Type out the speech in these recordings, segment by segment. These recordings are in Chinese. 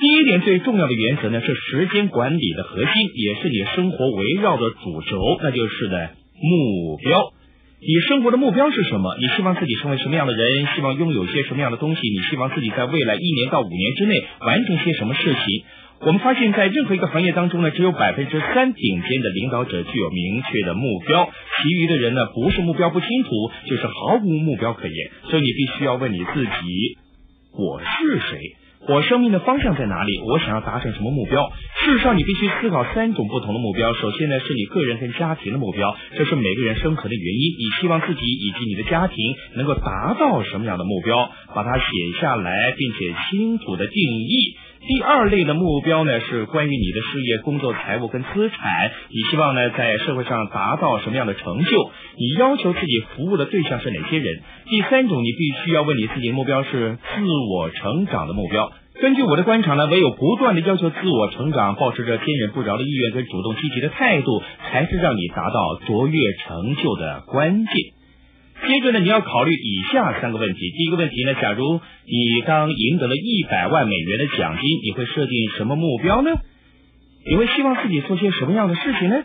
第一点最重要的原则呢，是时间管理的核心，也是你生活围绕的主轴，那就是呢目标。你生活的目标是什么？你希望自己成为什么样的人？希望拥有些什么样的东西？你希望自己在未来一年到五年之内完成些什么事情？我们发现，在任何一个行业当中呢，只有百分之三顶尖的领导者具有明确的目标，其余的人呢，不是目标不清楚，就是毫无目标可言。所以你必须要问你自己：我是谁？我生命的方向在哪里？我想要达成什么目标？事实上，你必须思考三种不同的目标。首先呢，是你个人跟家庭的目标，这是每个人生存的原因。你希望自己以及你的家庭能够达到什么样的目标？把它写下来，并且清楚的定义。第二类的目标呢，是关于你的事业、工作、财务跟资产。你希望呢，在社会上达到什么样的成就？你要求自己服务的对象是哪些人？第三种，你必须要问你自己的目标是自我成长的目标。根据我的观察呢，唯有不断的要求自我成长，保持着坚韧不饶的意愿跟主动积极的态度，才是让你达到卓越成就的关键。接着呢，你要考虑以下三个问题。第一个问题呢，假如你刚赢得了一百万美元的奖金，你会设定什么目标呢？你会希望自己做些什么样的事情呢？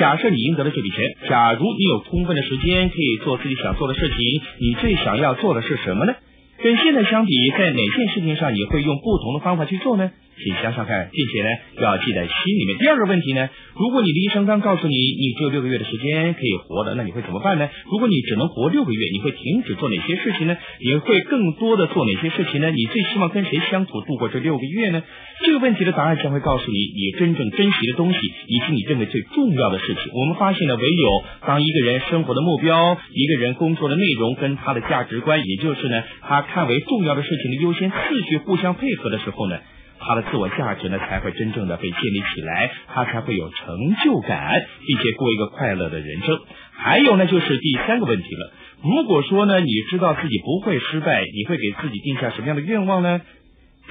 假设你赢得了这笔钱，假如你有充分的时间可以做自己想做的事情，你最想要做的是什么呢？跟现在相比，在哪件事情上你会用不同的方法去做呢？请想想看，并且呢要记在心里面。第二个问题呢，如果你的医生刚告诉你你只有六个月的时间可以活的，那你会怎么办呢？如果你只能活六个月，你会停止做哪些事情呢？你会更多的做哪些事情呢？你最希望跟谁相处度过这六个月呢？这个问题的答案将会告诉你你真正珍惜的东西，以及你认为最重要的事情。我们发现呢，唯有当一个人生活的目标、一个人工作的内容跟他的价值观，也就是呢他看为重要的事情的优先次序互相配合的时候呢。他的自我价值呢，才会真正的被建立起来，他才会有成就感，并且过一个快乐的人生。还有呢，就是第三个问题了。如果说呢，你知道自己不会失败，你会给自己定下什么样的愿望呢？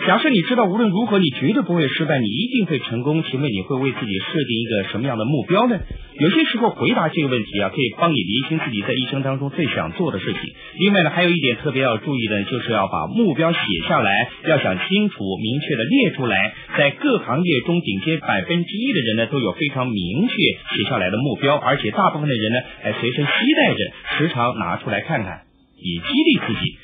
假设你知道无论如何你绝对不会失败，你一定会成功，请问你会为自己设定一个什么样的目标呢？有些时候回答这个问题啊，可以帮你厘清自己在一生当中最想做的事情。另外呢，还有一点特别要注意的，就是要把目标写下来，要想清楚、明确的列出来。在各行业中，顶尖百分之一的人呢，都有非常明确写下来的目标，而且大部分的人呢，还随身携带着，时常拿出来看看，以激励自己。